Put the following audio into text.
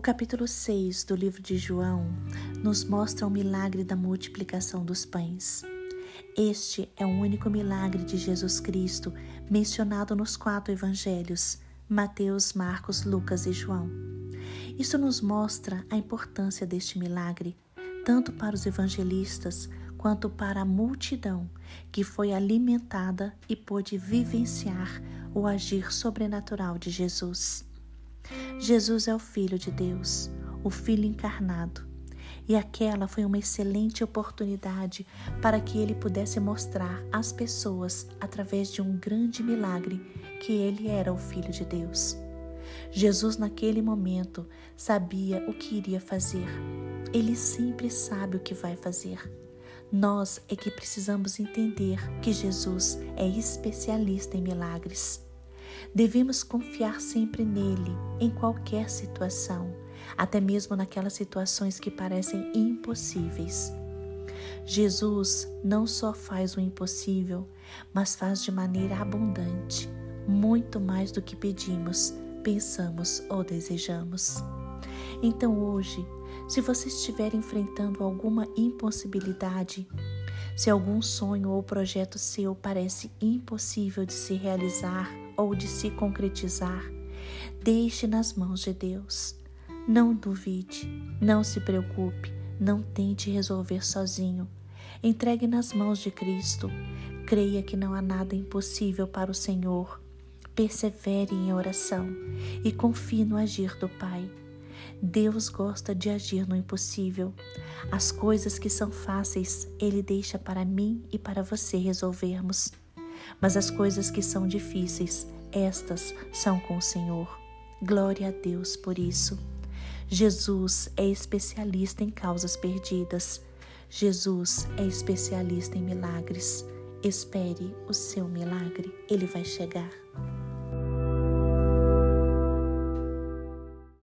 capítulo 6 do livro de João nos mostra o milagre da multiplicação dos pães. Este é o único milagre de Jesus Cristo mencionado nos quatro evangelhos: Mateus, Marcos, Lucas e João. Isso nos mostra a importância deste milagre, tanto para os evangelistas quanto para a multidão que foi alimentada e pôde vivenciar o agir sobrenatural de Jesus. Jesus é o Filho de Deus, o Filho encarnado. E aquela foi uma excelente oportunidade para que ele pudesse mostrar às pessoas, através de um grande milagre, que ele era o Filho de Deus. Jesus, naquele momento, sabia o que iria fazer. Ele sempre sabe o que vai fazer. Nós é que precisamos entender que Jesus é especialista em milagres. Devemos confiar sempre nele, em qualquer situação, até mesmo naquelas situações que parecem impossíveis. Jesus não só faz o impossível, mas faz de maneira abundante, muito mais do que pedimos, pensamos ou desejamos. Então hoje, se você estiver enfrentando alguma impossibilidade, se algum sonho ou projeto seu parece impossível de se realizar ou de se concretizar, deixe nas mãos de Deus. Não duvide, não se preocupe, não tente resolver sozinho. Entregue nas mãos de Cristo. Creia que não há nada impossível para o Senhor. Persevere em oração e confie no agir do Pai. Deus gosta de agir no impossível. As coisas que são fáceis, Ele deixa para mim e para você resolvermos. Mas as coisas que são difíceis, estas são com o Senhor. Glória a Deus por isso. Jesus é especialista em causas perdidas. Jesus é especialista em milagres. Espere o seu milagre, ele vai chegar.